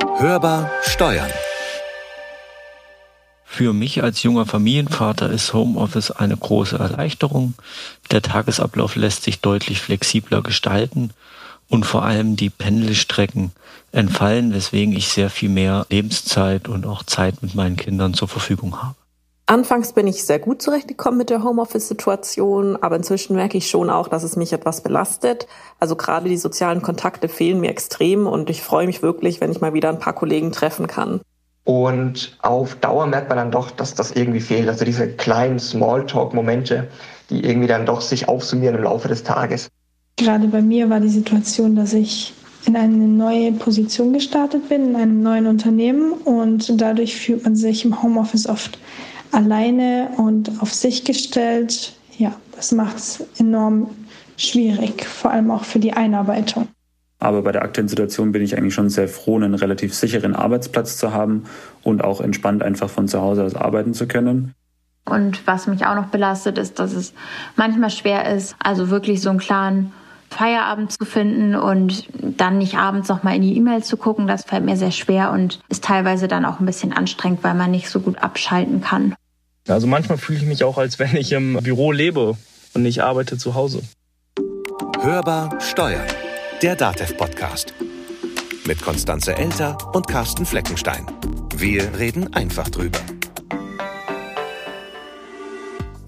Hörbar Steuern. Für mich als junger Familienvater ist Homeoffice eine große Erleichterung. Der Tagesablauf lässt sich deutlich flexibler gestalten und vor allem die Pendelstrecken entfallen, weswegen ich sehr viel mehr Lebenszeit und auch Zeit mit meinen Kindern zur Verfügung habe. Anfangs bin ich sehr gut zurechtgekommen mit der Homeoffice-Situation, aber inzwischen merke ich schon auch, dass es mich etwas belastet. Also gerade die sozialen Kontakte fehlen mir extrem und ich freue mich wirklich, wenn ich mal wieder ein paar Kollegen treffen kann. Und auf Dauer merkt man dann doch, dass das irgendwie fehlt. Also diese kleinen Smalltalk-Momente, die irgendwie dann doch sich aufsummieren im Laufe des Tages. Gerade bei mir war die Situation, dass ich in eine neue Position gestartet bin, in einem neuen Unternehmen und dadurch fühlt man sich im Homeoffice oft alleine und auf sich gestellt. Ja, das macht es enorm schwierig, vor allem auch für die Einarbeitung. Aber bei der aktuellen Situation bin ich eigentlich schon sehr froh, einen relativ sicheren Arbeitsplatz zu haben und auch entspannt einfach von zu Hause aus arbeiten zu können. Und was mich auch noch belastet, ist, dass es manchmal schwer ist, also wirklich so einen klaren Feierabend zu finden und dann nicht abends noch mal in die E-Mail zu gucken. Das fällt mir sehr schwer und ist teilweise dann auch ein bisschen anstrengend, weil man nicht so gut abschalten kann. Also manchmal fühle ich mich auch, als wenn ich im Büro lebe und nicht arbeite zu Hause. Hörbar Steuern, der DATEV-Podcast. Mit Konstanze Elter und Carsten Fleckenstein. Wir reden einfach drüber.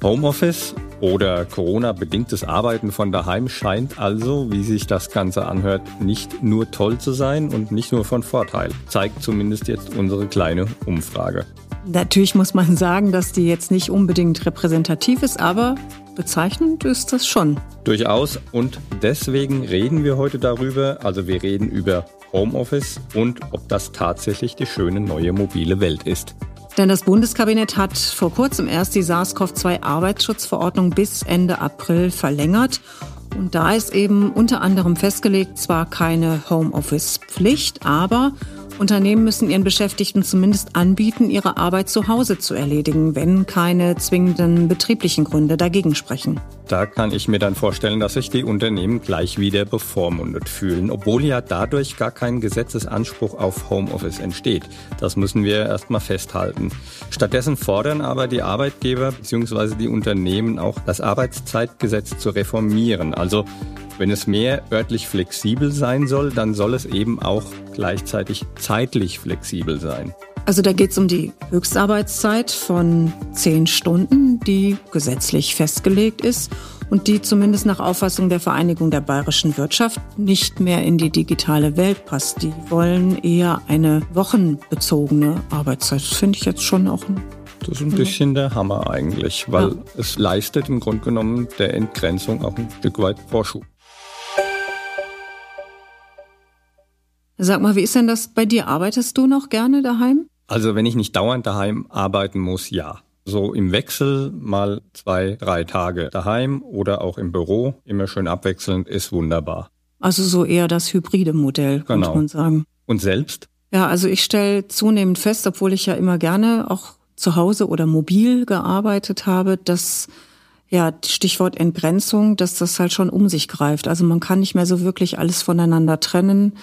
Homeoffice oder Corona-bedingtes Arbeiten von daheim scheint also, wie sich das Ganze anhört, nicht nur toll zu sein und nicht nur von Vorteil. Zeigt zumindest jetzt unsere kleine Umfrage. Natürlich muss man sagen, dass die jetzt nicht unbedingt repräsentativ ist, aber bezeichnend ist das schon. Durchaus. Und deswegen reden wir heute darüber. Also wir reden über Homeoffice und ob das tatsächlich die schöne neue mobile Welt ist. Denn das Bundeskabinett hat vor kurzem erst die SARS-CoV-2-Arbeitsschutzverordnung bis Ende April verlängert. Und da ist eben unter anderem festgelegt, zwar keine Homeoffice-Pflicht, aber Unternehmen müssen ihren Beschäftigten zumindest anbieten, ihre Arbeit zu Hause zu erledigen, wenn keine zwingenden betrieblichen Gründe dagegen sprechen. Da kann ich mir dann vorstellen, dass sich die Unternehmen gleich wieder bevormundet fühlen, obwohl ja dadurch gar kein Gesetzesanspruch auf Homeoffice entsteht. Das müssen wir erstmal festhalten. Stattdessen fordern aber die Arbeitgeber bzw. die Unternehmen auch, das Arbeitszeitgesetz zu reformieren. Also wenn es mehr örtlich flexibel sein soll, dann soll es eben auch gleichzeitig zeitlich flexibel sein. Also da geht es um die Höchstarbeitszeit von zehn Stunden, die gesetzlich festgelegt ist und die zumindest nach Auffassung der Vereinigung der bayerischen Wirtschaft nicht mehr in die digitale Welt passt. Die wollen eher eine wochenbezogene Arbeitszeit. Das finde ich jetzt schon auch ein das ist ein bisschen der Hammer eigentlich, weil ja. es leistet im Grunde genommen der Entgrenzung auch ein Stück weit Vorschub. Sag mal, wie ist denn das bei dir? Arbeitest du noch gerne daheim? Also wenn ich nicht dauernd daheim arbeiten muss, ja. So im Wechsel mal zwei, drei Tage daheim oder auch im Büro, immer schön abwechselnd, ist wunderbar. Also so eher das hybride Modell, genau. muss man sagen. Und selbst? Ja, also ich stelle zunehmend fest, obwohl ich ja immer gerne auch zu Hause oder mobil gearbeitet habe, dass ja, Stichwort Entgrenzung, dass das halt schon um sich greift. Also man kann nicht mehr so wirklich alles voneinander trennen.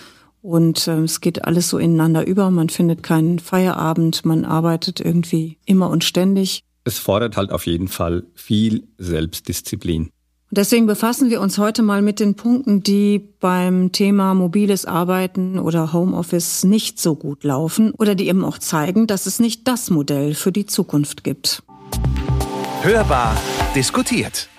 Und äh, es geht alles so ineinander über. Man findet keinen Feierabend, man arbeitet irgendwie immer und ständig. Es fordert halt auf jeden Fall viel Selbstdisziplin. Und deswegen befassen wir uns heute mal mit den Punkten, die beim Thema mobiles Arbeiten oder Homeoffice nicht so gut laufen oder die eben auch zeigen, dass es nicht das Modell für die Zukunft gibt. Hörbar diskutiert.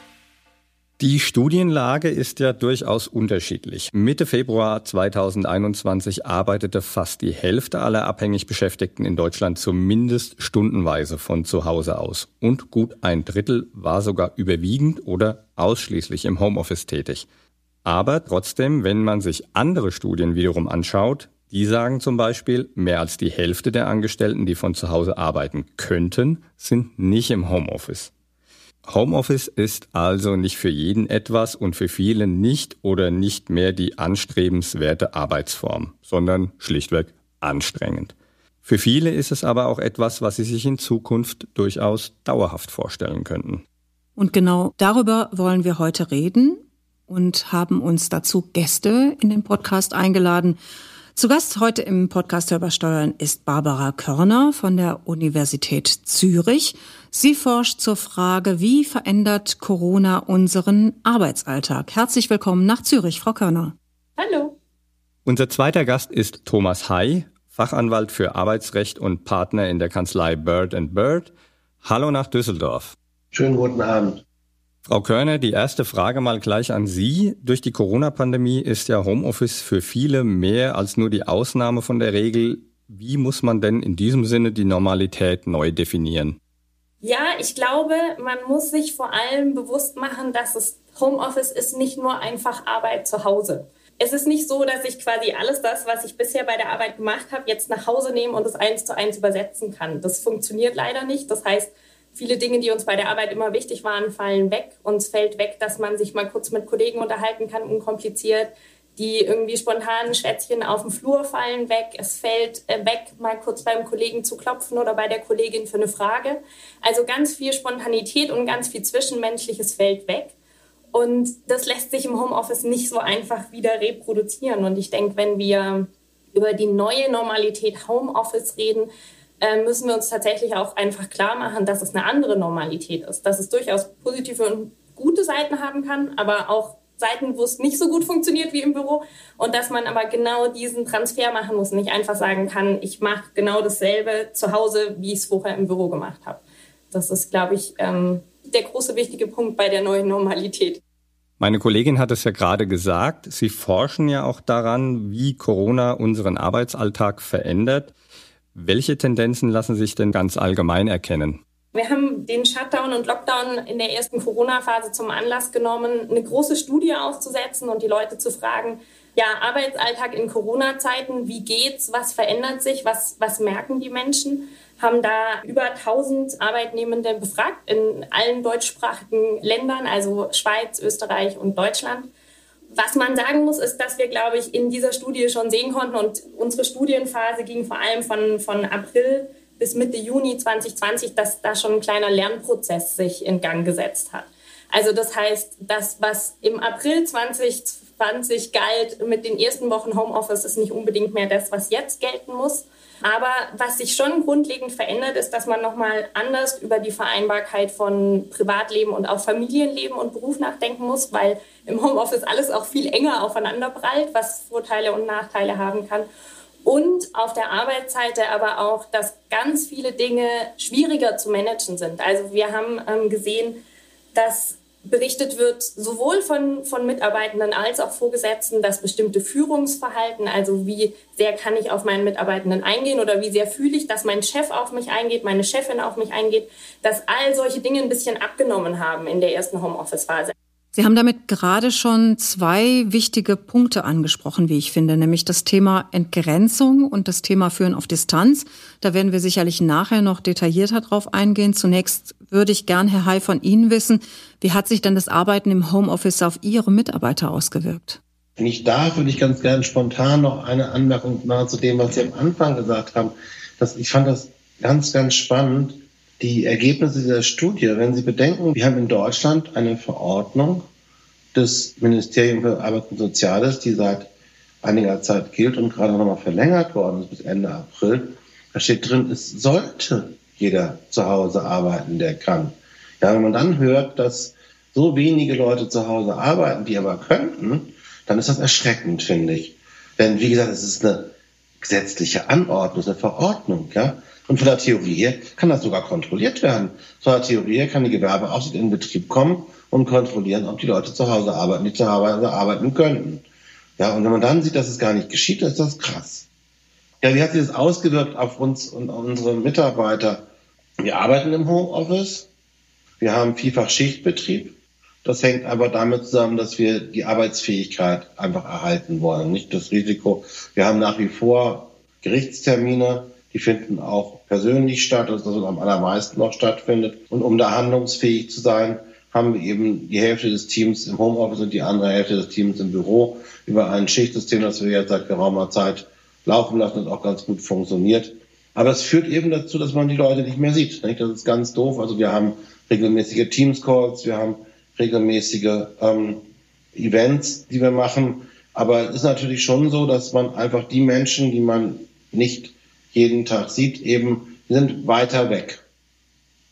Die Studienlage ist ja durchaus unterschiedlich. Mitte Februar 2021 arbeitete fast die Hälfte aller abhängig Beschäftigten in Deutschland zumindest stundenweise von zu Hause aus. Und gut ein Drittel war sogar überwiegend oder ausschließlich im Homeoffice tätig. Aber trotzdem, wenn man sich andere Studien wiederum anschaut, die sagen zum Beispiel, mehr als die Hälfte der Angestellten, die von zu Hause arbeiten könnten, sind nicht im Homeoffice. Homeoffice ist also nicht für jeden etwas und für viele nicht oder nicht mehr die anstrebenswerte Arbeitsform, sondern schlichtweg anstrengend. Für viele ist es aber auch etwas, was sie sich in Zukunft durchaus dauerhaft vorstellen könnten. Und genau darüber wollen wir heute reden und haben uns dazu Gäste in den Podcast eingeladen. Zu Gast heute im Podcast Hörbar ist Barbara Körner von der Universität Zürich. Sie forscht zur Frage, wie verändert Corona unseren Arbeitsalltag? Herzlich willkommen nach Zürich, Frau Körner. Hallo. Unser zweiter Gast ist Thomas Hay, Fachanwalt für Arbeitsrecht und Partner in der Kanzlei Bird Bird. Hallo nach Düsseldorf. Schönen guten Abend. Frau Körner, die erste Frage mal gleich an Sie. Durch die Corona-Pandemie ist ja Homeoffice für viele mehr als nur die Ausnahme von der Regel. Wie muss man denn in diesem Sinne die Normalität neu definieren? Ja, ich glaube, man muss sich vor allem bewusst machen, dass es Homeoffice ist nicht nur einfach Arbeit zu Hause. Es ist nicht so, dass ich quasi alles das, was ich bisher bei der Arbeit gemacht habe, jetzt nach Hause nehme und es eins zu eins übersetzen kann. Das funktioniert leider nicht. Das heißt, viele Dinge, die uns bei der Arbeit immer wichtig waren, fallen weg. Uns fällt weg, dass man sich mal kurz mit Kollegen unterhalten kann, unkompliziert. Die irgendwie spontanen Schwätzchen auf dem Flur fallen weg. Es fällt äh, weg, mal kurz beim Kollegen zu klopfen oder bei der Kollegin für eine Frage. Also ganz viel Spontanität und ganz viel Zwischenmenschliches fällt weg. Und das lässt sich im Homeoffice nicht so einfach wieder reproduzieren. Und ich denke, wenn wir über die neue Normalität Homeoffice reden, müssen wir uns tatsächlich auch einfach klar machen, dass es eine andere Normalität ist, dass es durchaus positive und gute Seiten haben kann, aber auch Seiten, wo es nicht so gut funktioniert wie im Büro und dass man aber genau diesen Transfer machen muss, nicht einfach sagen kann, ich mache genau dasselbe zu Hause, wie ich es vorher im Büro gemacht habe. Das ist, glaube ich, ähm, der große wichtige Punkt bei der neuen Normalität. Meine Kollegin hat es ja gerade gesagt, Sie forschen ja auch daran, wie Corona unseren Arbeitsalltag verändert. Welche Tendenzen lassen sich denn ganz allgemein erkennen? Wir haben den Shutdown und Lockdown in der ersten Corona-Phase zum Anlass genommen, eine große Studie auszusetzen und die Leute zu fragen, ja, Arbeitsalltag in Corona-Zeiten, wie geht's, was verändert sich, was, was merken die Menschen? Haben da über 1000 Arbeitnehmende befragt in allen deutschsprachigen Ländern, also Schweiz, Österreich und Deutschland. Was man sagen muss, ist, dass wir, glaube ich, in dieser Studie schon sehen konnten und unsere Studienphase ging vor allem von, von April bis Mitte Juni 2020, dass da schon ein kleiner Lernprozess sich in Gang gesetzt hat. Also das heißt, das, was im April 2020 galt mit den ersten Wochen Homeoffice, ist nicht unbedingt mehr das, was jetzt gelten muss. Aber was sich schon grundlegend verändert, ist, dass man nochmal anders über die Vereinbarkeit von Privatleben und auch Familienleben und Beruf nachdenken muss, weil im Homeoffice alles auch viel enger aufeinander prallt, was Vorteile und Nachteile haben kann. Und auf der Arbeitsseite aber auch, dass ganz viele Dinge schwieriger zu managen sind. Also wir haben ähm, gesehen, dass berichtet wird, sowohl von, von Mitarbeitenden als auch Vorgesetzten, dass bestimmte Führungsverhalten, also wie sehr kann ich auf meinen Mitarbeitenden eingehen oder wie sehr fühle ich, dass mein Chef auf mich eingeht, meine Chefin auf mich eingeht, dass all solche Dinge ein bisschen abgenommen haben in der ersten Homeoffice-Phase. Sie haben damit gerade schon zwei wichtige Punkte angesprochen, wie ich finde, nämlich das Thema Entgrenzung und das Thema Führen auf Distanz. Da werden wir sicherlich nachher noch detaillierter drauf eingehen. Zunächst würde ich gern, Herr Hay, von Ihnen wissen, wie hat sich denn das Arbeiten im Homeoffice auf Ihre Mitarbeiter ausgewirkt? Wenn ich darf, würde ich ganz gerne spontan noch eine Anmerkung machen zu dem, was Sie am Anfang gesagt haben. Das, ich fand das ganz, ganz spannend die Ergebnisse dieser Studie, wenn Sie bedenken, wir haben in Deutschland eine Verordnung des Ministeriums für Arbeit und Soziales, die seit einiger Zeit gilt und gerade nochmal verlängert worden ist bis Ende April. Da steht drin, es sollte jeder zu Hause arbeiten, der kann. Ja, wenn man dann hört, dass so wenige Leute zu Hause arbeiten, die aber könnten, dann ist das erschreckend, finde ich. Denn, wie gesagt, es ist eine gesetzliche Anordnung, eine Verordnung, ja. Und von der Theorie her kann das sogar kontrolliert werden. Von der Theorie her kann die Gewerbeaufsicht in Betrieb kommen und kontrollieren, ob die Leute zu Hause arbeiten, die zu Hause arbeiten könnten. Ja, und wenn man dann sieht, dass es gar nicht geschieht, ist das krass. Ja, wie hat sich das ausgewirkt auf uns und unsere Mitarbeiter? Wir arbeiten im Homeoffice. Wir haben vielfach Schichtbetrieb. Das hängt aber damit zusammen, dass wir die Arbeitsfähigkeit einfach erhalten wollen, nicht das Risiko. Wir haben nach wie vor Gerichtstermine, die finden auch persönlich statt, ist das, was am allermeisten noch stattfindet. Und um da handlungsfähig zu sein, haben wir eben die Hälfte des Teams im Homeoffice und die andere Hälfte des Teams im Büro über ein Schichtsystem, das wir jetzt seit geraumer Zeit laufen lassen und auch ganz gut funktioniert. Aber es führt eben dazu, dass man die Leute nicht mehr sieht. Das ist ganz doof. Also wir haben regelmäßige Teams-Calls, wir haben regelmäßige ähm, Events, die wir machen. Aber es ist natürlich schon so, dass man einfach die Menschen, die man nicht jeden Tag sieht, eben sind weiter weg.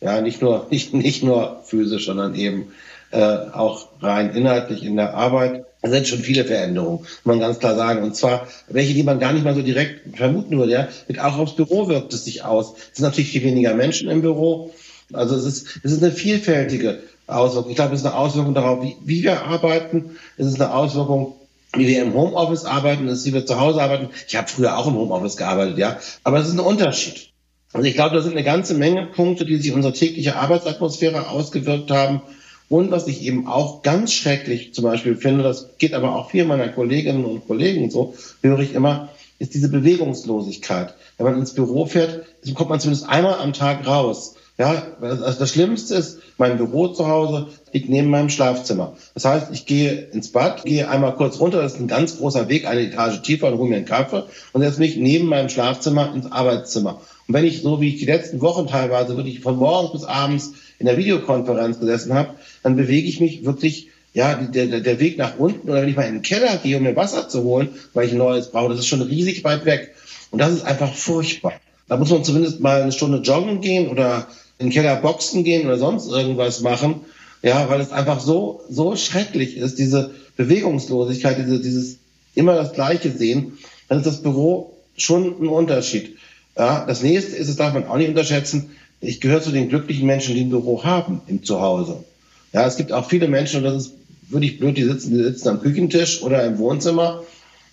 Ja, nicht nur, nicht, nicht nur physisch, sondern eben äh, auch rein inhaltlich in der Arbeit. Es sind schon viele Veränderungen, muss man ganz klar sagen. Und zwar welche, die man gar nicht mal so direkt vermuten würde. Ja? Auch aufs Büro wirkt es sich aus. Es sind natürlich viel weniger Menschen im Büro. Also es ist, es ist eine vielfältige Auswirkung. Ich glaube, es ist eine Auswirkung darauf, wie, wie wir arbeiten. Es ist eine Auswirkung, wie wir im Homeoffice arbeiten, ist, wie wir zu Hause arbeiten. Ich habe früher auch im Homeoffice gearbeitet, ja. Aber es ist ein Unterschied. Also ich glaube, da sind eine ganze Menge Punkte, die sich unsere tägliche Arbeitsatmosphäre ausgewirkt haben. Und was ich eben auch ganz schrecklich zum Beispiel finde, das geht aber auch vielen meiner Kolleginnen und Kollegen so, höre ich immer, ist diese Bewegungslosigkeit. Wenn man ins Büro fährt, kommt man zumindest einmal am Tag raus. Ja, also das Schlimmste ist, mein Büro zu Hause liegt neben meinem Schlafzimmer. Das heißt, ich gehe ins Bad, gehe einmal kurz runter, das ist ein ganz großer Weg, eine Etage tiefer und hole mir einen Kaffee und setze mich neben meinem Schlafzimmer ins Arbeitszimmer. Und wenn ich so wie ich die letzten Wochen teilweise wirklich von morgens bis abends in der Videokonferenz gesessen habe, dann bewege ich mich wirklich, ja, der, der Weg nach unten oder wenn ich mal in den Keller gehe, um mir Wasser zu holen, weil ich ein neues brauche, das ist schon riesig weit weg. Und das ist einfach furchtbar. Da muss man zumindest mal eine Stunde joggen gehen oder in den Keller boxen gehen oder sonst irgendwas machen. Ja, weil es einfach so, so schrecklich ist, diese Bewegungslosigkeit, diese, dieses immer das Gleiche sehen, dann ist das Büro schon ein Unterschied. Ja, das nächste ist, das darf man auch nicht unterschätzen, ich gehöre zu den glücklichen Menschen, die ein Büro haben im Zuhause. Ja, es gibt auch viele Menschen, und das ist wirklich blöd, die sitzen, die sitzen am Küchentisch oder im Wohnzimmer.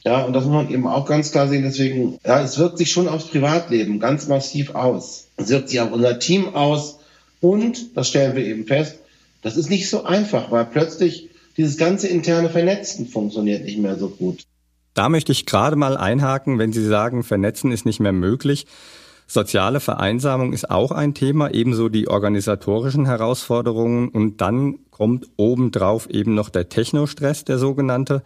Ja, und das muss man eben auch ganz klar sehen. Deswegen, ja, es wirkt sich schon aufs Privatleben ganz massiv aus. Es wirkt sich auf unser Team aus. Und, das stellen wir eben fest, das ist nicht so einfach, weil plötzlich dieses ganze interne Vernetzen funktioniert nicht mehr so gut. Da möchte ich gerade mal einhaken, wenn Sie sagen, Vernetzen ist nicht mehr möglich. Soziale Vereinsamung ist auch ein Thema, ebenso die organisatorischen Herausforderungen. Und dann kommt obendrauf eben noch der Technostress, der sogenannte.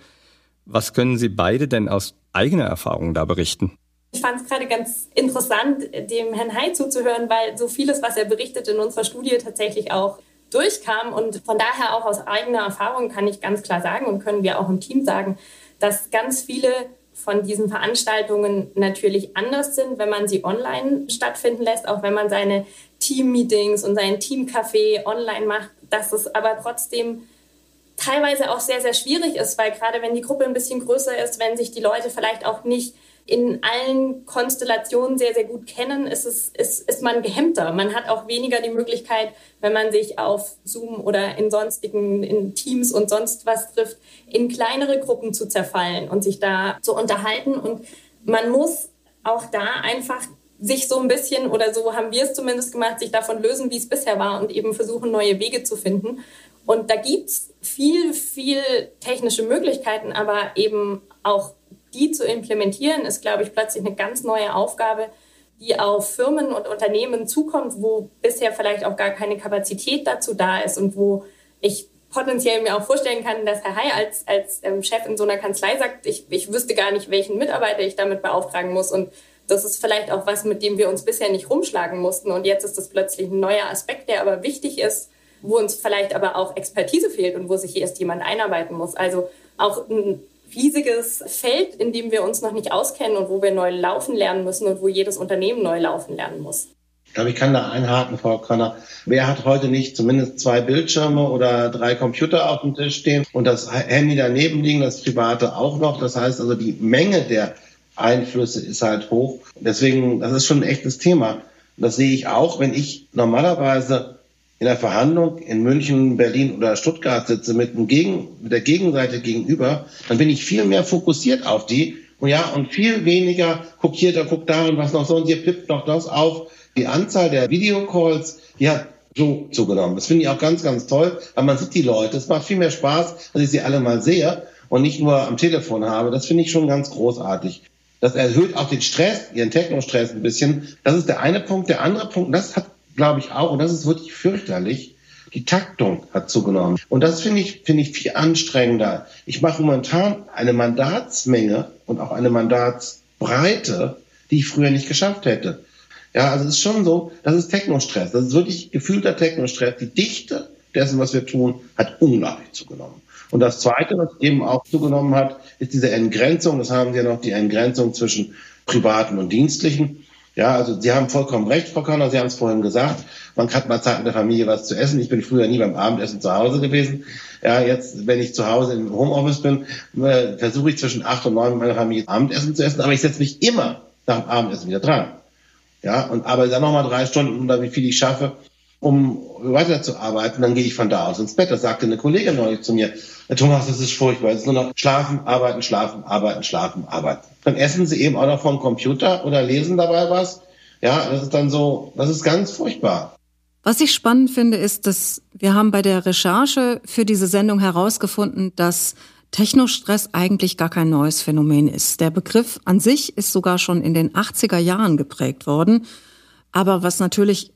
Was können Sie beide denn aus eigener Erfahrung da berichten? Ich fand es gerade ganz interessant, dem Herrn Hay zuzuhören, weil so vieles, was er berichtet, in unserer Studie tatsächlich auch durchkam. Und von daher auch aus eigener Erfahrung kann ich ganz klar sagen und können wir auch im Team sagen, dass ganz viele von diesen Veranstaltungen natürlich anders sind, wenn man sie online stattfinden lässt, auch wenn man seine Team-Meetings und sein Teamcafé online macht, dass es aber trotzdem teilweise auch sehr, sehr schwierig ist, weil gerade wenn die Gruppe ein bisschen größer ist, wenn sich die Leute vielleicht auch nicht in allen Konstellationen sehr, sehr gut kennen, ist, es, ist, ist man gehemmter. Man hat auch weniger die Möglichkeit, wenn man sich auf Zoom oder in sonstigen, in Teams und sonst was trifft, in kleinere Gruppen zu zerfallen und sich da zu unterhalten. Und man muss auch da einfach sich so ein bisschen, oder so haben wir es zumindest gemacht, sich davon lösen, wie es bisher war und eben versuchen, neue Wege zu finden. Und da gibt es viel, viel technische Möglichkeiten, aber eben auch die zu implementieren, ist, glaube ich, plötzlich eine ganz neue Aufgabe, die auf Firmen und Unternehmen zukommt, wo bisher vielleicht auch gar keine Kapazität dazu da ist und wo ich potenziell mir auch vorstellen kann, dass Herr Hay als, als ähm, Chef in so einer Kanzlei sagt, ich, ich wüsste gar nicht, welchen Mitarbeiter ich damit beauftragen muss. Und das ist vielleicht auch was, mit dem wir uns bisher nicht rumschlagen mussten. Und jetzt ist das plötzlich ein neuer Aspekt, der aber wichtig ist, wo uns vielleicht aber auch Expertise fehlt und wo sich erst jemand einarbeiten muss. Also auch ein riesiges Feld, in dem wir uns noch nicht auskennen und wo wir neu laufen lernen müssen und wo jedes Unternehmen neu laufen lernen muss. Ich glaube, ich kann da einhaken, Frau Könner. Wer hat heute nicht zumindest zwei Bildschirme oder drei Computer auf dem Tisch stehen und das Handy daneben liegen, das private auch noch? Das heißt also, die Menge der Einflüsse ist halt hoch. Deswegen, das ist schon ein echtes Thema. Das sehe ich auch, wenn ich normalerweise in der Verhandlung in München, Berlin oder Stuttgart sitze mit, dem Gegen, mit der Gegenseite gegenüber, dann bin ich viel mehr fokussiert auf die und ja, und viel weniger guck hier, da guck da und was noch so und hier pippt noch das auf. Die Anzahl der Videocalls, die hat so zugenommen. Das finde ich auch ganz, ganz toll, weil man sieht die Leute. Es macht viel mehr Spaß, dass ich sie alle mal sehe und nicht nur am Telefon habe. Das finde ich schon ganz großartig. Das erhöht auch den Stress, ihren Techno-Stress ein bisschen. Das ist der eine Punkt. Der andere Punkt, das hat glaube ich auch, und das ist wirklich fürchterlich, die Taktung hat zugenommen. Und das finde ich, finde ich viel anstrengender. Ich mache momentan eine Mandatsmenge und auch eine Mandatsbreite, die ich früher nicht geschafft hätte. Ja, also es ist schon so, das ist Technostress. Das ist wirklich gefühlter Technostress. Die Dichte dessen, was wir tun, hat unglaublich zugenommen. Und das Zweite, was eben auch zugenommen hat, ist diese Entgrenzung. Das haben Sie ja noch, die Entgrenzung zwischen privaten und dienstlichen. Ja, also Sie haben vollkommen recht, Frau Körner, Sie haben es vorhin gesagt. Man hat mal Zeit mit der Familie was zu essen. Ich bin früher nie beim Abendessen zu Hause gewesen. Ja, jetzt, wenn ich zu Hause im Homeoffice bin, äh, versuche ich zwischen acht und neun mit meiner Familie Abendessen zu essen, aber ich setze mich immer nach dem Abendessen wieder dran. Ja, und arbeite dann nochmal drei Stunden oder wie viel ich schaffe, um weiterzuarbeiten. Dann gehe ich von da aus ins Bett. Das sagte eine Kollegin neulich zu mir. Thomas, das ist furchtbar. Es ist nur noch schlafen, arbeiten, schlafen, arbeiten, schlafen, arbeiten. Dann essen sie eben auch noch vom Computer oder lesen dabei was. Ja, das ist dann so, das ist ganz furchtbar. Was ich spannend finde, ist, dass wir haben bei der Recherche für diese Sendung herausgefunden, dass Technostress eigentlich gar kein neues Phänomen ist. Der Begriff an sich ist sogar schon in den 80er Jahren geprägt worden. Aber was natürlich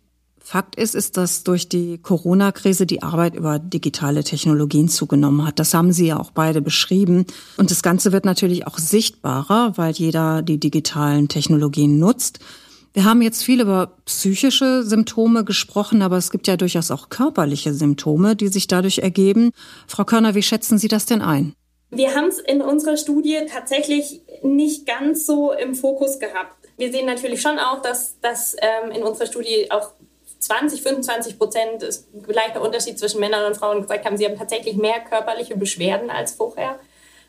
Fakt ist, ist, dass durch die Corona-Krise die Arbeit über digitale Technologien zugenommen hat. Das haben Sie ja auch beide beschrieben. Und das Ganze wird natürlich auch sichtbarer, weil jeder die digitalen Technologien nutzt. Wir haben jetzt viel über psychische Symptome gesprochen, aber es gibt ja durchaus auch körperliche Symptome, die sich dadurch ergeben. Frau Körner, wie schätzen Sie das denn ein? Wir haben es in unserer Studie tatsächlich nicht ganz so im Fokus gehabt. Wir sehen natürlich schon auch, dass, dass ähm, in unserer Studie auch 20, 25 Prozent ist vielleicht der Unterschied zwischen Männern und Frauen gesagt haben, sie haben tatsächlich mehr körperliche Beschwerden als vorher.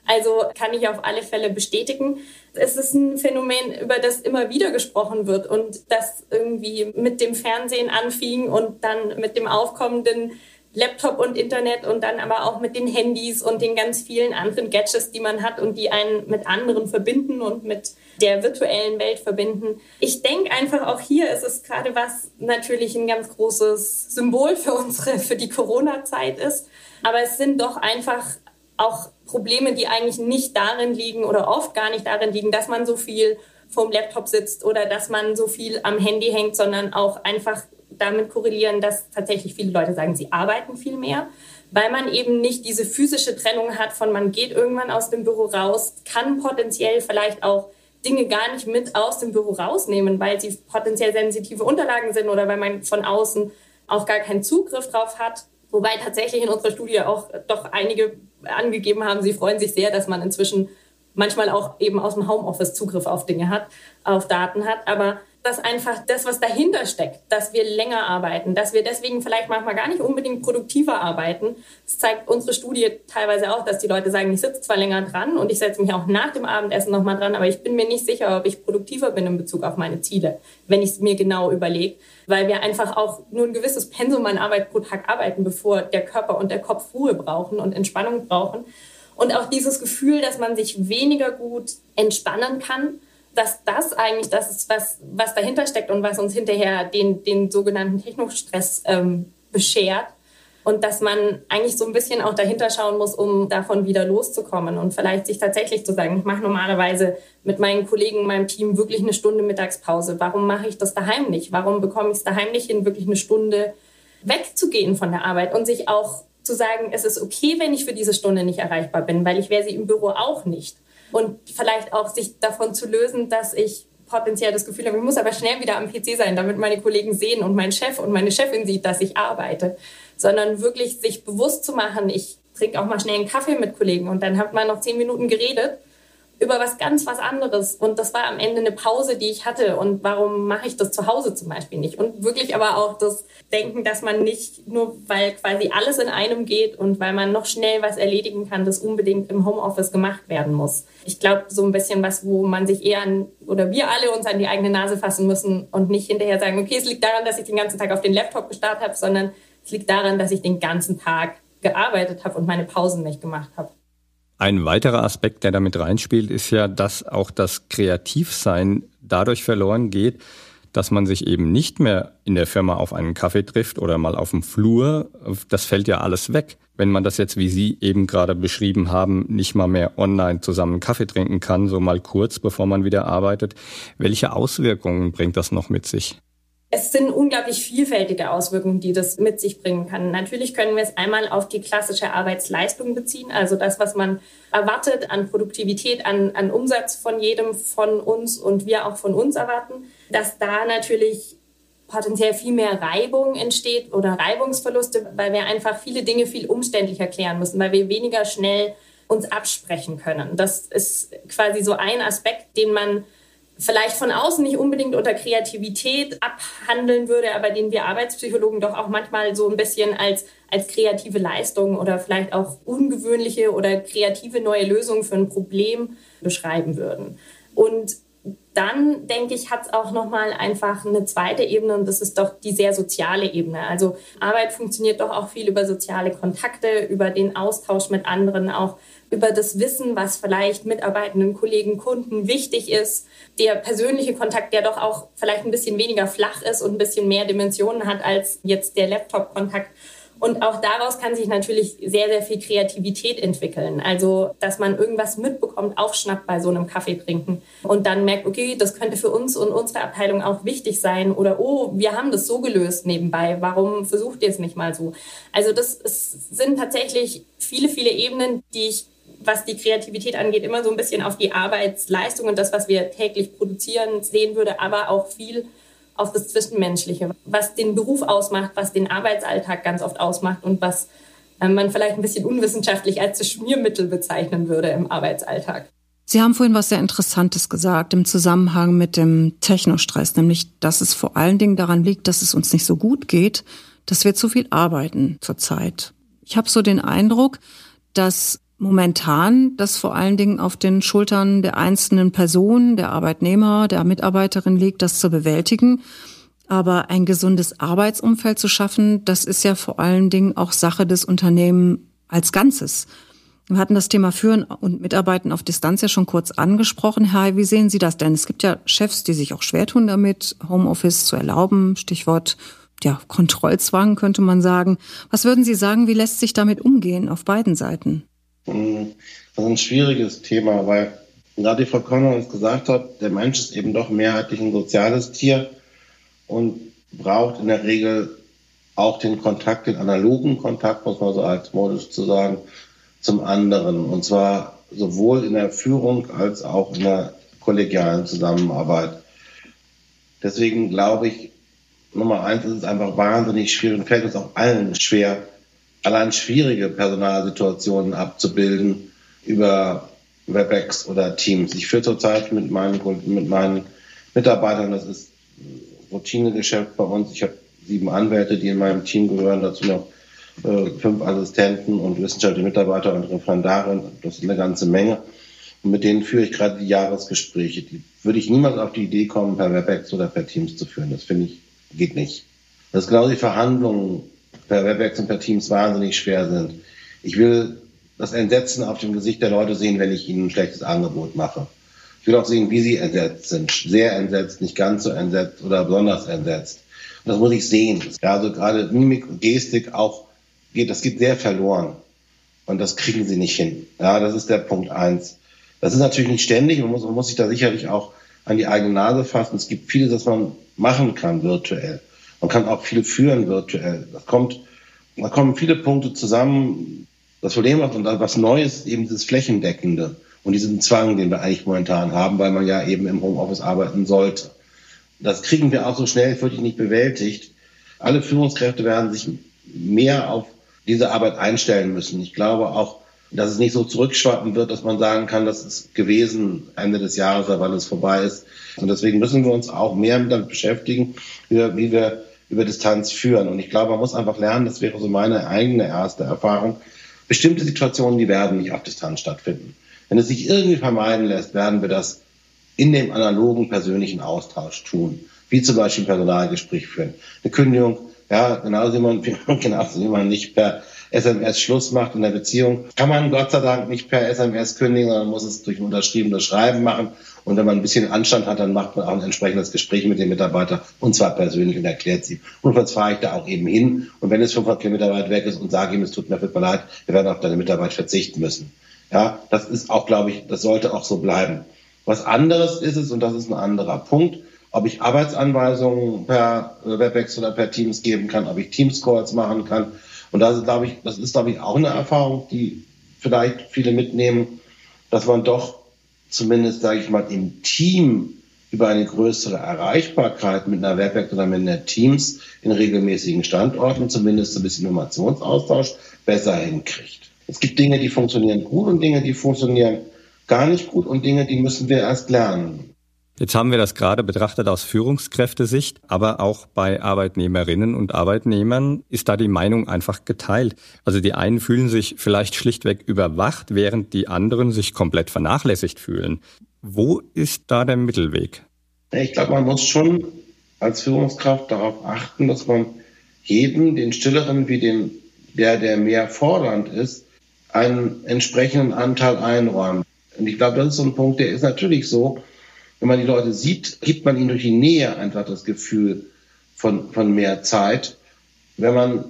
Also kann ich auf alle Fälle bestätigen. Es ist ein Phänomen, über das immer wieder gesprochen wird und das irgendwie mit dem Fernsehen anfing und dann mit dem aufkommenden Laptop und Internet und dann aber auch mit den Handys und den ganz vielen anderen Gadgets, die man hat und die einen mit anderen verbinden und mit der virtuellen Welt verbinden. Ich denke einfach auch hier ist es gerade was natürlich ein ganz großes Symbol für unsere, für die Corona-Zeit ist. Aber es sind doch einfach auch Probleme, die eigentlich nicht darin liegen oder oft gar nicht darin liegen, dass man so viel vorm Laptop sitzt oder dass man so viel am Handy hängt, sondern auch einfach damit korrelieren, dass tatsächlich viele Leute sagen, sie arbeiten viel mehr, weil man eben nicht diese physische Trennung hat von man geht irgendwann aus dem Büro raus, kann potenziell vielleicht auch Dinge gar nicht mit aus dem Büro rausnehmen, weil sie potenziell sensitive Unterlagen sind oder weil man von außen auch gar keinen Zugriff drauf hat. Wobei tatsächlich in unserer Studie auch doch einige angegeben haben, sie freuen sich sehr, dass man inzwischen manchmal auch eben aus dem Homeoffice Zugriff auf Dinge hat, auf Daten hat. Aber dass einfach das, was dahinter steckt, dass wir länger arbeiten, dass wir deswegen vielleicht manchmal gar nicht unbedingt produktiver arbeiten. Das zeigt unsere Studie teilweise auch, dass die Leute sagen, ich sitze zwar länger dran und ich setze mich auch nach dem Abendessen nochmal dran, aber ich bin mir nicht sicher, ob ich produktiver bin in Bezug auf meine Ziele, wenn ich es mir genau überlege, weil wir einfach auch nur ein gewisses Pensum an Arbeit pro Tag arbeiten, bevor der Körper und der Kopf Ruhe brauchen und Entspannung brauchen. Und auch dieses Gefühl, dass man sich weniger gut entspannen kann, dass das eigentlich das ist, was, was dahinter steckt und was uns hinterher den, den sogenannten Technostress ähm, beschert. Und dass man eigentlich so ein bisschen auch dahinter schauen muss, um davon wieder loszukommen und vielleicht sich tatsächlich zu sagen, ich mache normalerweise mit meinen Kollegen, meinem Team wirklich eine Stunde Mittagspause. Warum mache ich das daheim nicht? Warum bekomme ich es daheim nicht hin, wirklich eine Stunde wegzugehen von der Arbeit und sich auch zu sagen, es ist okay, wenn ich für diese Stunde nicht erreichbar bin, weil ich wäre sie im Büro auch nicht und vielleicht auch sich davon zu lösen, dass ich potenziell das Gefühl habe, ich muss aber schnell wieder am PC sein, damit meine Kollegen sehen und mein Chef und meine Chefin sieht, dass ich arbeite, sondern wirklich sich bewusst zu machen, ich trinke auch mal schnell einen Kaffee mit Kollegen und dann hat man noch zehn Minuten geredet über was ganz was anderes. Und das war am Ende eine Pause, die ich hatte. Und warum mache ich das zu Hause zum Beispiel nicht? Und wirklich aber auch das Denken, dass man nicht nur, weil quasi alles in einem geht und weil man noch schnell was erledigen kann, das unbedingt im Homeoffice gemacht werden muss. Ich glaube, so ein bisschen was, wo man sich eher an, oder wir alle uns an die eigene Nase fassen müssen und nicht hinterher sagen, okay, es liegt daran, dass ich den ganzen Tag auf den Laptop gestartet habe, sondern es liegt daran, dass ich den ganzen Tag gearbeitet habe und meine Pausen nicht gemacht habe. Ein weiterer Aspekt, der damit reinspielt, ist ja, dass auch das Kreativsein dadurch verloren geht, dass man sich eben nicht mehr in der Firma auf einen Kaffee trifft oder mal auf dem Flur. Das fällt ja alles weg. Wenn man das jetzt, wie Sie eben gerade beschrieben haben, nicht mal mehr online zusammen Kaffee trinken kann, so mal kurz, bevor man wieder arbeitet. Welche Auswirkungen bringt das noch mit sich? Es sind unglaublich vielfältige Auswirkungen, die das mit sich bringen kann. Natürlich können wir es einmal auf die klassische Arbeitsleistung beziehen, also das, was man erwartet an Produktivität, an, an Umsatz von jedem von uns und wir auch von uns erwarten, dass da natürlich potenziell viel mehr Reibung entsteht oder Reibungsverluste, weil wir einfach viele Dinge viel umständlicher klären müssen, weil wir weniger schnell uns absprechen können. Das ist quasi so ein Aspekt, den man vielleicht von außen nicht unbedingt unter Kreativität abhandeln würde, aber den wir Arbeitspsychologen doch auch manchmal so ein bisschen als, als kreative Leistung oder vielleicht auch ungewöhnliche oder kreative neue Lösungen für ein Problem beschreiben würden. Und dann denke ich, hat es auch nochmal einfach eine zweite Ebene und das ist doch die sehr soziale Ebene. Also Arbeit funktioniert doch auch viel über soziale Kontakte, über den Austausch mit anderen, auch über das Wissen, was vielleicht mitarbeitenden Kollegen, Kunden wichtig ist. Der persönliche Kontakt, der doch auch vielleicht ein bisschen weniger flach ist und ein bisschen mehr Dimensionen hat als jetzt der Laptop-Kontakt. Und auch daraus kann sich natürlich sehr, sehr viel Kreativität entwickeln. Also, dass man irgendwas mitbekommt, aufschnappt bei so einem Kaffee trinken und dann merkt, okay, das könnte für uns und unsere Abteilung auch wichtig sein oder, oh, wir haben das so gelöst nebenbei. Warum versucht ihr es nicht mal so? Also, das ist, sind tatsächlich viele, viele Ebenen, die ich was die Kreativität angeht, immer so ein bisschen auf die Arbeitsleistung und das, was wir täglich produzieren, sehen würde, aber auch viel auf das Zwischenmenschliche, was den Beruf ausmacht, was den Arbeitsalltag ganz oft ausmacht und was äh, man vielleicht ein bisschen unwissenschaftlich als Schmiermittel bezeichnen würde im Arbeitsalltag. Sie haben vorhin was sehr Interessantes gesagt im Zusammenhang mit dem Technostress, nämlich, dass es vor allen Dingen daran liegt, dass es uns nicht so gut geht, dass wir zu viel arbeiten zurzeit. Ich habe so den Eindruck, dass momentan das vor allen Dingen auf den Schultern der einzelnen Personen, der Arbeitnehmer, der Mitarbeiterin liegt, das zu bewältigen. Aber ein gesundes Arbeitsumfeld zu schaffen, das ist ja vor allen Dingen auch Sache des Unternehmens als Ganzes. Wir hatten das Thema Führen und Mitarbeiten auf Distanz ja schon kurz angesprochen. Herr, wie sehen Sie das denn? Es gibt ja Chefs, die sich auch schwer tun damit, Homeoffice zu erlauben. Stichwort ja, Kontrollzwang könnte man sagen. Was würden Sie sagen, wie lässt sich damit umgehen auf beiden Seiten? Hm, das ist ein schwieriges Thema, weil gerade die Frau Conner uns gesagt hat, der Mensch ist eben doch mehrheitlich ein soziales Tier und braucht in der Regel auch den Kontakt, den analogen Kontakt, muss man so altmodisch zu sagen, zum anderen. Und zwar sowohl in der Führung als auch in der kollegialen Zusammenarbeit. Deswegen glaube ich, Nummer eins ist es einfach wahnsinnig schwierig und fällt uns auch allen schwer, allein schwierige Personalsituationen abzubilden über WebEx oder Teams. Ich führe zurzeit mit meinen, mit meinen Mitarbeitern, das ist Routinegeschäft bei uns. Ich habe sieben Anwälte, die in meinem Team gehören, dazu noch äh, fünf Assistenten und wissenschaftliche Mitarbeiter und Referendare. Das ist eine ganze Menge. Und mit denen führe ich gerade die Jahresgespräche. Die würde ich niemals auf die Idee kommen, per WebEx oder per Teams zu führen. Das finde ich, geht nicht. Das ist genau die Verhandlungen per WebEx und per Teams wahnsinnig schwer sind. Ich will das Entsetzen auf dem Gesicht der Leute sehen, wenn ich ihnen ein schlechtes Angebot mache. Ich will auch sehen, wie sie entsetzt sind. Sehr entsetzt, nicht ganz so entsetzt oder besonders entsetzt. Und das muss ich sehen. Also gerade Mimik und Gestik auch geht, das geht sehr verloren. Und das kriegen sie nicht hin. Ja, das ist der Punkt eins. Das ist natürlich nicht ständig. Man muss, man muss sich da sicherlich auch an die eigene Nase fassen. Es gibt vieles, was man machen kann virtuell. Man kann auch viel führen virtuell. Das kommt, da kommen viele Punkte zusammen. Das Problem ist, und was Neues eben dieses Flächendeckende und diesen Zwang, den wir eigentlich momentan haben, weil man ja eben im Homeoffice arbeiten sollte. Das kriegen wir auch so schnell wirklich nicht bewältigt. Alle Führungskräfte werden sich mehr auf diese Arbeit einstellen müssen. Ich glaube auch, dass es nicht so zurückschwappen wird, dass man sagen kann, das ist gewesen Ende des Jahres, weil es vorbei ist. Und deswegen müssen wir uns auch mehr damit beschäftigen, wie wir über Distanz führen. Und ich glaube, man muss einfach lernen, das wäre so meine eigene erste Erfahrung, bestimmte Situationen, die werden nicht auf Distanz stattfinden. Wenn es sich irgendwie vermeiden lässt, werden wir das in dem analogen persönlichen Austausch tun, wie zum Beispiel ein Personalgespräch führen. Eine Kündigung, ja, genauso wie man, genauso wie man nicht per SMS Schluss macht in der Beziehung, kann man Gott sei Dank nicht per SMS kündigen, sondern muss es durch ein unterschriebenes Schreiben machen. Und wenn man ein bisschen Anstand hat, dann macht man auch ein entsprechendes Gespräch mit dem Mitarbeiter und zwar persönlich und erklärt sie. Und sonst fahre ich da auch eben hin. Und wenn es 500 Kilometer weit weg ist und sage ihm, es tut mir leid, wir werden auf deine Mitarbeit verzichten müssen. Ja, das ist auch, glaube ich, das sollte auch so bleiben. Was anderes ist es, und das ist ein anderer Punkt, ob ich Arbeitsanweisungen per WebEx oder per Teams geben kann, ob ich Teams-Calls machen kann. Und das ist, glaube ich, das ist, glaube ich, auch eine Erfahrung, die vielleicht viele mitnehmen, dass man doch zumindest, sage ich mal, im Team über eine größere Erreichbarkeit mit einer Webwerk oder mit einer Teams in regelmäßigen Standorten, zumindest ein bisschen Informationsaustausch, besser hinkriegt. Es gibt Dinge, die funktionieren gut und Dinge, die funktionieren gar nicht gut und Dinge, die müssen wir erst lernen. Jetzt haben wir das gerade betrachtet aus Führungskräftesicht, aber auch bei Arbeitnehmerinnen und Arbeitnehmern ist da die Meinung einfach geteilt. Also die einen fühlen sich vielleicht schlichtweg überwacht, während die anderen sich komplett vernachlässigt fühlen. Wo ist da der Mittelweg? Ich glaube, man muss schon als Führungskraft darauf achten, dass man jedem, den Stilleren wie den, der, der mehr fordernd ist, einen entsprechenden Anteil einräumt. Und ich glaube, das ist so ein Punkt, der ist natürlich so, wenn man die Leute sieht, gibt man ihnen durch die Nähe einfach das Gefühl von, von mehr Zeit. Wenn man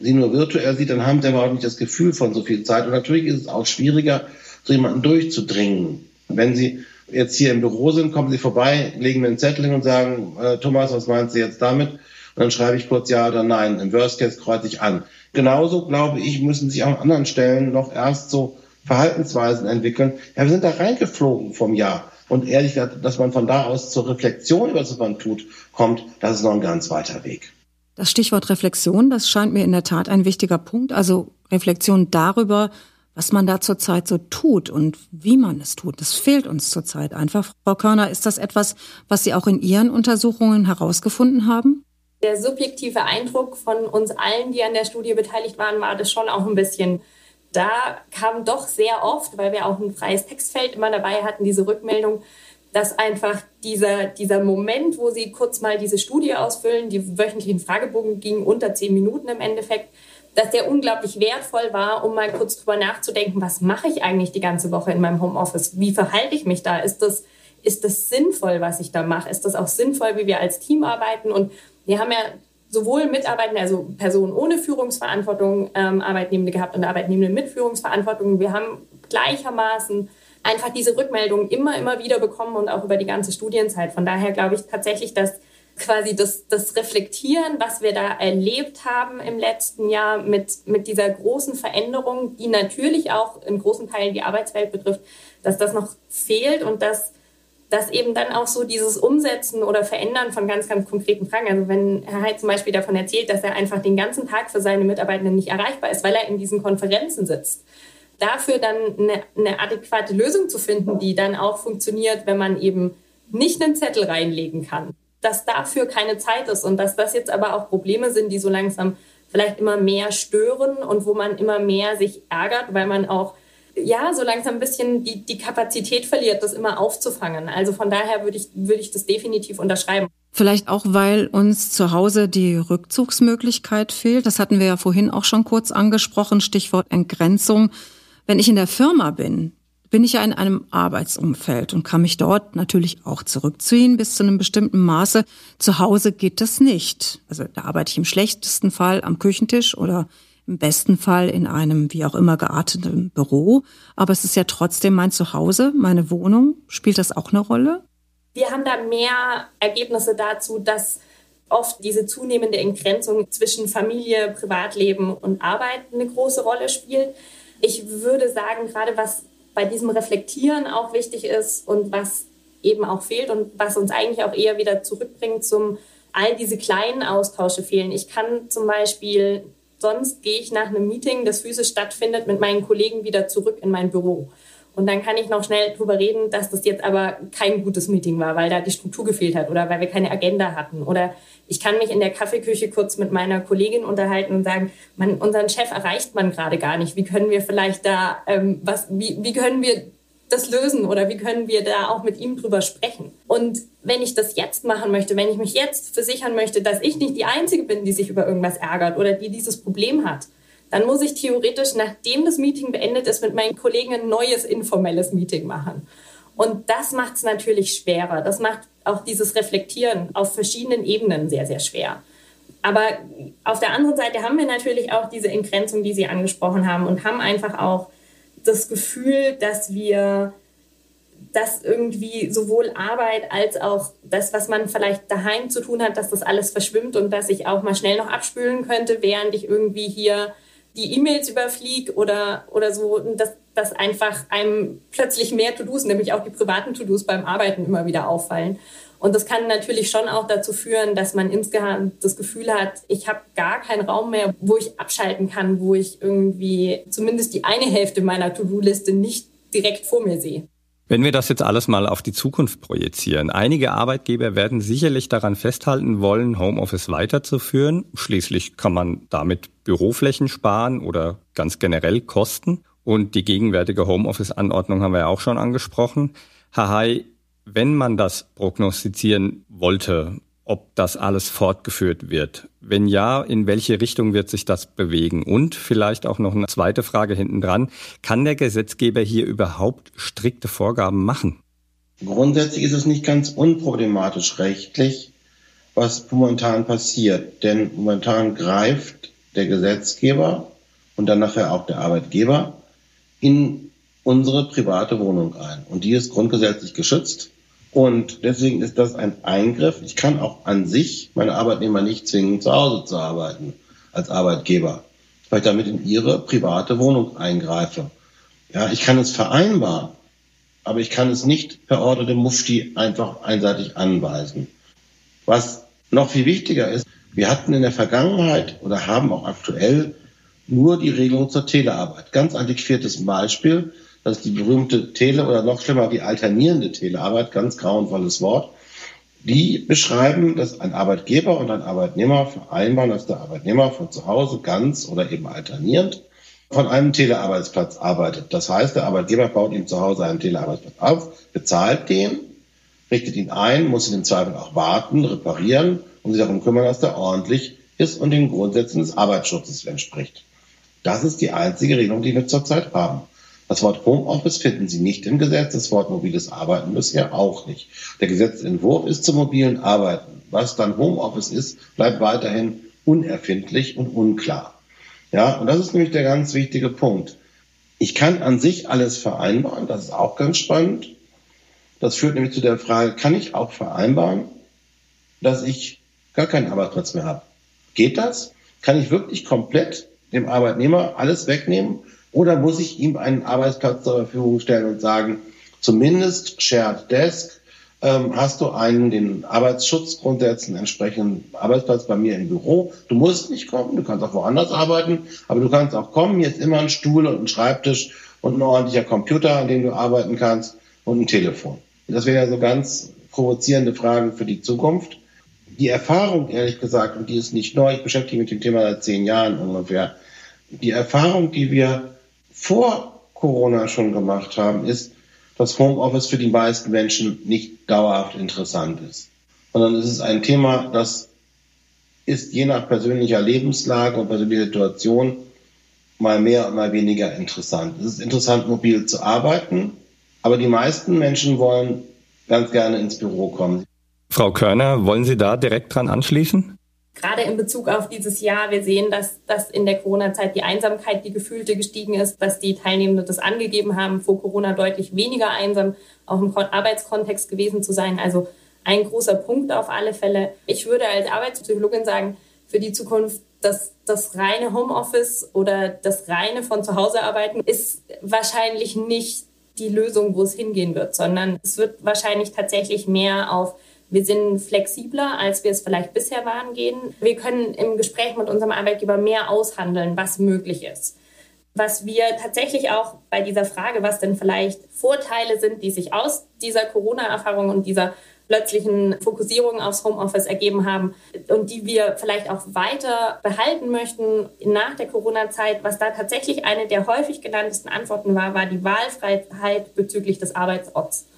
sie nur virtuell sieht, dann haben sie überhaupt nicht das Gefühl von so viel Zeit. Und natürlich ist es auch schwieriger, zu jemandem durchzudringen. Wenn sie jetzt hier im Büro sind, kommen sie vorbei, legen mir einen Zettel hin und sagen, äh, Thomas, was meinst du jetzt damit? Und dann schreibe ich kurz ja oder nein. Im Worst Case kreuze ich an. Genauso, glaube ich, müssen sich auch an anderen Stellen noch erst so Verhaltensweisen entwickeln. Ja, wir sind da reingeflogen vom Jahr. Und ehrlich gesagt, dass man von da aus zur Reflexion über das, was man tut, kommt, das ist noch ein ganz weiter Weg. Das Stichwort Reflexion, das scheint mir in der Tat ein wichtiger Punkt. Also Reflexion darüber, was man da zurzeit so tut und wie man es tut. Das fehlt uns zurzeit einfach. Frau Körner, ist das etwas, was Sie auch in Ihren Untersuchungen herausgefunden haben? Der subjektive Eindruck von uns allen, die an der Studie beteiligt waren, war das schon auch ein bisschen da kam doch sehr oft, weil wir auch ein freies Textfeld immer dabei hatten, diese Rückmeldung, dass einfach dieser, dieser Moment, wo sie kurz mal diese Studie ausfüllen, die wöchentlichen Fragebogen gingen unter zehn Minuten im Endeffekt, dass der unglaublich wertvoll war, um mal kurz drüber nachzudenken, was mache ich eigentlich die ganze Woche in meinem Homeoffice? Wie verhalte ich mich da? Ist das, ist das sinnvoll, was ich da mache? Ist das auch sinnvoll, wie wir als Team arbeiten? Und wir haben ja sowohl Mitarbeitende, also Personen ohne Führungsverantwortung, ähm, Arbeitnehmende gehabt und Arbeitnehmende mit Führungsverantwortung. Wir haben gleichermaßen einfach diese Rückmeldungen immer, immer wieder bekommen und auch über die ganze Studienzeit. Von daher glaube ich tatsächlich, dass quasi das, das Reflektieren, was wir da erlebt haben im letzten Jahr mit, mit dieser großen Veränderung, die natürlich auch in großen Teilen die Arbeitswelt betrifft, dass das noch fehlt und dass dass eben dann auch so dieses Umsetzen oder Verändern von ganz, ganz konkreten Fragen, also wenn Herr Heid zum Beispiel davon erzählt, dass er einfach den ganzen Tag für seine Mitarbeitenden nicht erreichbar ist, weil er in diesen Konferenzen sitzt, dafür dann eine, eine adäquate Lösung zu finden, die dann auch funktioniert, wenn man eben nicht einen Zettel reinlegen kann, dass dafür keine Zeit ist und dass das jetzt aber auch Probleme sind, die so langsam vielleicht immer mehr stören und wo man immer mehr sich ärgert, weil man auch ja, so langsam ein bisschen die, die Kapazität verliert, das immer aufzufangen. Also von daher würde ich, würde ich das definitiv unterschreiben. Vielleicht auch, weil uns zu Hause die Rückzugsmöglichkeit fehlt. Das hatten wir ja vorhin auch schon kurz angesprochen, Stichwort Entgrenzung. Wenn ich in der Firma bin, bin ich ja in einem Arbeitsumfeld und kann mich dort natürlich auch zurückziehen bis zu einem bestimmten Maße. Zu Hause geht das nicht. Also da arbeite ich im schlechtesten Fall am Küchentisch oder im besten Fall in einem wie auch immer gearteten Büro. Aber es ist ja trotzdem mein Zuhause, meine Wohnung. Spielt das auch eine Rolle? Wir haben da mehr Ergebnisse dazu, dass oft diese zunehmende Entgrenzung zwischen Familie, Privatleben und Arbeit eine große Rolle spielt. Ich würde sagen, gerade was bei diesem Reflektieren auch wichtig ist und was eben auch fehlt und was uns eigentlich auch eher wieder zurückbringt zum all diese kleinen Austausche fehlen. Ich kann zum Beispiel Sonst gehe ich nach einem Meeting, das physisch stattfindet, mit meinen Kollegen wieder zurück in mein Büro. Und dann kann ich noch schnell drüber reden, dass das jetzt aber kein gutes Meeting war, weil da die Struktur gefehlt hat oder weil wir keine Agenda hatten. Oder ich kann mich in der Kaffeeküche kurz mit meiner Kollegin unterhalten und sagen, man, unseren Chef erreicht man gerade gar nicht. Wie können wir vielleicht da, ähm, was, wie, wie können wir das lösen oder wie können wir da auch mit ihm drüber sprechen? Und wenn ich das jetzt machen möchte, wenn ich mich jetzt versichern möchte, dass ich nicht die Einzige bin, die sich über irgendwas ärgert oder die dieses Problem hat, dann muss ich theoretisch, nachdem das Meeting beendet ist, mit meinen Kollegen ein neues informelles Meeting machen. Und das macht es natürlich schwerer. Das macht auch dieses Reflektieren auf verschiedenen Ebenen sehr, sehr schwer. Aber auf der anderen Seite haben wir natürlich auch diese Entgrenzung, die Sie angesprochen haben und haben einfach auch das Gefühl, dass wir das irgendwie sowohl Arbeit als auch das, was man vielleicht daheim zu tun hat, dass das alles verschwimmt und dass ich auch mal schnell noch abspülen könnte, während ich irgendwie hier die E-Mails überfliege oder, oder so, dass, dass einfach einem plötzlich mehr To-Dos, nämlich auch die privaten To-Dos beim Arbeiten immer wieder auffallen. Und das kann natürlich schon auch dazu führen, dass man insgesamt das Gefühl hat, ich habe gar keinen Raum mehr, wo ich abschalten kann, wo ich irgendwie zumindest die eine Hälfte meiner To-Do-Liste nicht direkt vor mir sehe. Wenn wir das jetzt alles mal auf die Zukunft projizieren, einige Arbeitgeber werden sicherlich daran festhalten wollen, Homeoffice weiterzuführen. Schließlich kann man damit Büroflächen sparen oder ganz generell Kosten. Und die gegenwärtige Homeoffice-Anordnung haben wir ja auch schon angesprochen. Herr Hai, wenn man das prognostizieren wollte, ob das alles fortgeführt wird. Wenn ja, in welche Richtung wird sich das bewegen? Und vielleicht auch noch eine zweite Frage hinten dran. Kann der Gesetzgeber hier überhaupt strikte Vorgaben machen? Grundsätzlich ist es nicht ganz unproblematisch rechtlich, was momentan passiert. Denn momentan greift der Gesetzgeber und dann nachher auch der Arbeitgeber in unsere private Wohnung ein. Und die ist grundgesetzlich geschützt. Und deswegen ist das ein Eingriff. Ich kann auch an sich meine Arbeitnehmer nicht zwingen, zu Hause zu arbeiten als Arbeitgeber, weil ich damit in ihre private Wohnung eingreife. Ja, ich kann es vereinbaren, aber ich kann es nicht per Order dem Mufti einfach einseitig anweisen. Was noch viel wichtiger ist, wir hatten in der Vergangenheit oder haben auch aktuell nur die Regelung zur Telearbeit. Ganz antiquiertes Beispiel. Das ist die berühmte Tele- oder noch schlimmer die alternierende Telearbeit, ganz grauenvolles Wort. Die beschreiben, dass ein Arbeitgeber und ein Arbeitnehmer vereinbaren, dass der Arbeitnehmer von zu Hause ganz oder eben alternierend von einem Telearbeitsplatz arbeitet. Das heißt, der Arbeitgeber baut ihm zu Hause einen Telearbeitsplatz auf, bezahlt den, richtet ihn ein, muss ihn im Zweifel auch warten, reparieren und sich darum kümmern, dass der ordentlich ist und den Grundsätzen des Arbeitsschutzes entspricht. Das ist die einzige Regelung, die wir zurzeit haben. Das Wort Homeoffice finden Sie nicht im Gesetz, das Wort mobiles Arbeiten bisher auch nicht. Der Gesetzentwurf ist zum mobilen Arbeiten. Was dann Homeoffice ist, bleibt weiterhin unerfindlich und unklar. Ja, und das ist nämlich der ganz wichtige Punkt. Ich kann an sich alles vereinbaren, das ist auch ganz spannend. Das führt nämlich zu der Frage, kann ich auch vereinbaren, dass ich gar keinen Arbeitsplatz mehr habe? Geht das? Kann ich wirklich komplett dem Arbeitnehmer alles wegnehmen oder muss ich ihm einen Arbeitsplatz zur Verfügung stellen und sagen, zumindest Shared Desk, ähm, hast du einen den Arbeitsschutzgrundsätzen entsprechenden Arbeitsplatz bei mir im Büro. Du musst nicht kommen, du kannst auch woanders arbeiten, aber du kannst auch kommen. Hier ist immer ein Stuhl und ein Schreibtisch und ein ordentlicher Computer, an dem du arbeiten kannst und ein Telefon. Das wären ja so ganz provozierende Fragen für die Zukunft. Die Erfahrung, ehrlich gesagt, und die ist nicht neu, ich beschäftige mich mit dem Thema seit zehn Jahren ungefähr, die Erfahrung, die wir vor Corona schon gemacht haben, ist, dass Homeoffice für die meisten Menschen nicht dauerhaft interessant ist, sondern es ist ein Thema, das ist je nach persönlicher Lebenslage und persönlicher Situation mal mehr und mal weniger interessant. Es ist interessant, mobil zu arbeiten, aber die meisten Menschen wollen ganz gerne ins Büro kommen. Frau Körner, wollen Sie da direkt dran anschließen? Gerade in Bezug auf dieses Jahr, wir sehen, dass, dass in der Corona-Zeit die Einsamkeit, die gefühlte gestiegen ist, dass die Teilnehmenden das angegeben haben, vor Corona deutlich weniger einsam, auch im Arbeitskontext gewesen zu sein. Also ein großer Punkt auf alle Fälle. Ich würde als Arbeitspsychologin sagen, für die Zukunft, dass das reine Homeoffice oder das reine von zu Hause arbeiten ist wahrscheinlich nicht die Lösung, wo es hingehen wird, sondern es wird wahrscheinlich tatsächlich mehr auf wir sind flexibler, als wir es vielleicht bisher waren, gehen. Wir können im Gespräch mit unserem Arbeitgeber mehr aushandeln, was möglich ist. Was wir tatsächlich auch bei dieser Frage, was denn vielleicht Vorteile sind, die sich aus dieser Corona-Erfahrung und dieser plötzlichen Fokussierung aufs Homeoffice ergeben haben und die wir vielleicht auch weiter behalten möchten nach der Corona-Zeit. Was da tatsächlich eine der häufig genanntesten Antworten war, war die Wahlfreiheit bezüglich des Arbeitsorts.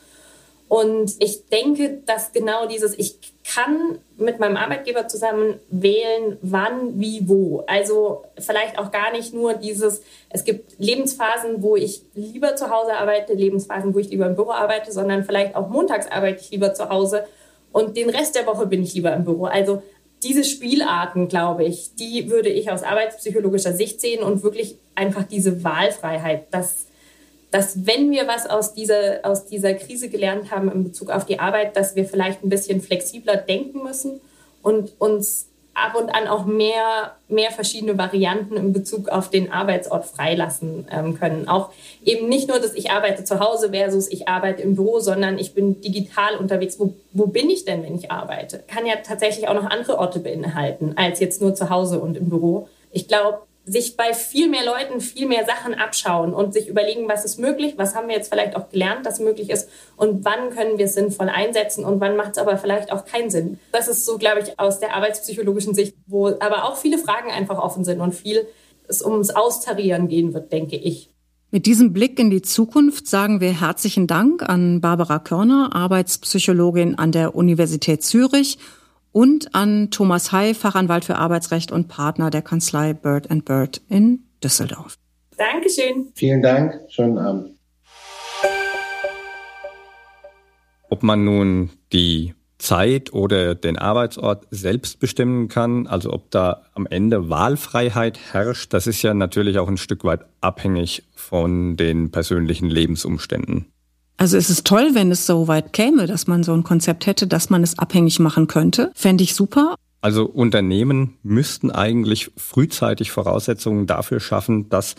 Und ich denke, dass genau dieses, ich kann mit meinem Arbeitgeber zusammen wählen, wann, wie, wo. Also vielleicht auch gar nicht nur dieses, es gibt Lebensphasen, wo ich lieber zu Hause arbeite, Lebensphasen, wo ich lieber im Büro arbeite, sondern vielleicht auch montags arbeite ich lieber zu Hause und den Rest der Woche bin ich lieber im Büro. Also diese Spielarten, glaube ich, die würde ich aus arbeitspsychologischer Sicht sehen und wirklich einfach diese Wahlfreiheit, dass dass wenn wir was aus dieser, aus dieser Krise gelernt haben in Bezug auf die Arbeit, dass wir vielleicht ein bisschen flexibler denken müssen und uns ab und an auch mehr, mehr verschiedene Varianten in Bezug auf den Arbeitsort freilassen ähm, können. Auch eben nicht nur, dass ich arbeite zu Hause versus ich arbeite im Büro, sondern ich bin digital unterwegs. Wo, wo bin ich denn, wenn ich arbeite? Kann ja tatsächlich auch noch andere Orte beinhalten, als jetzt nur zu Hause und im Büro. Ich glaube, sich bei viel mehr Leuten viel mehr Sachen abschauen und sich überlegen, was ist möglich, was haben wir jetzt vielleicht auch gelernt, dass möglich ist und wann können wir es sinnvoll einsetzen und wann macht es aber vielleicht auch keinen Sinn. Das ist so, glaube ich, aus der arbeitspsychologischen Sicht, wo aber auch viele Fragen einfach offen sind und viel es ums Austarieren gehen wird, denke ich. Mit diesem Blick in die Zukunft sagen wir herzlichen Dank an Barbara Körner, Arbeitspsychologin an der Universität Zürich und an Thomas Hay, Fachanwalt für Arbeitsrecht und Partner der Kanzlei Bird Bird in Düsseldorf. Dankeschön. Vielen Dank. Schönen Abend. Ob man nun die Zeit oder den Arbeitsort selbst bestimmen kann, also ob da am Ende Wahlfreiheit herrscht, das ist ja natürlich auch ein Stück weit abhängig von den persönlichen Lebensumständen. Also es ist toll, wenn es so weit käme, dass man so ein Konzept hätte, dass man es abhängig machen könnte. Fände ich super. Also Unternehmen müssten eigentlich frühzeitig Voraussetzungen dafür schaffen, dass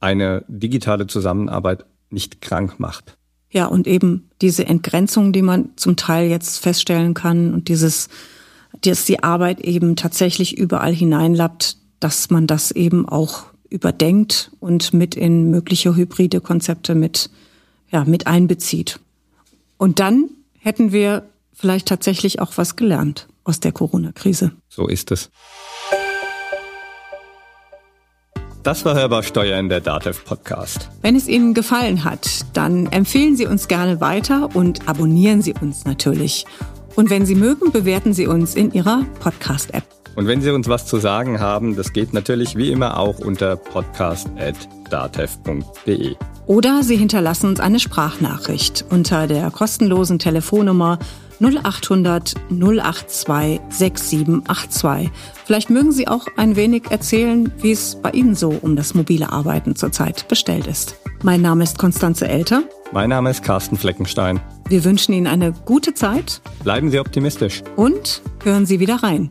eine digitale Zusammenarbeit nicht krank macht. Ja, und eben diese Entgrenzung, die man zum Teil jetzt feststellen kann und dieses, dass die Arbeit eben tatsächlich überall hineinlappt, dass man das eben auch überdenkt und mit in mögliche hybride Konzepte mit ja, mit einbezieht. Und dann hätten wir vielleicht tatsächlich auch was gelernt aus der Corona-Krise. So ist es. Das war Hörbar Steuern, der DATEV Podcast. Wenn es Ihnen gefallen hat, dann empfehlen Sie uns gerne weiter und abonnieren Sie uns natürlich. Und wenn Sie mögen, bewerten Sie uns in Ihrer Podcast-App. Und wenn Sie uns was zu sagen haben, das geht natürlich wie immer auch unter podcast.datev.de. Oder Sie hinterlassen uns eine Sprachnachricht unter der kostenlosen Telefonnummer 0800 082 6782. Vielleicht mögen Sie auch ein wenig erzählen, wie es bei Ihnen so um das mobile Arbeiten zurzeit bestellt ist. Mein Name ist Konstanze Elter. Mein Name ist Carsten Fleckenstein. Wir wünschen Ihnen eine gute Zeit. Bleiben Sie optimistisch. Und hören Sie wieder rein.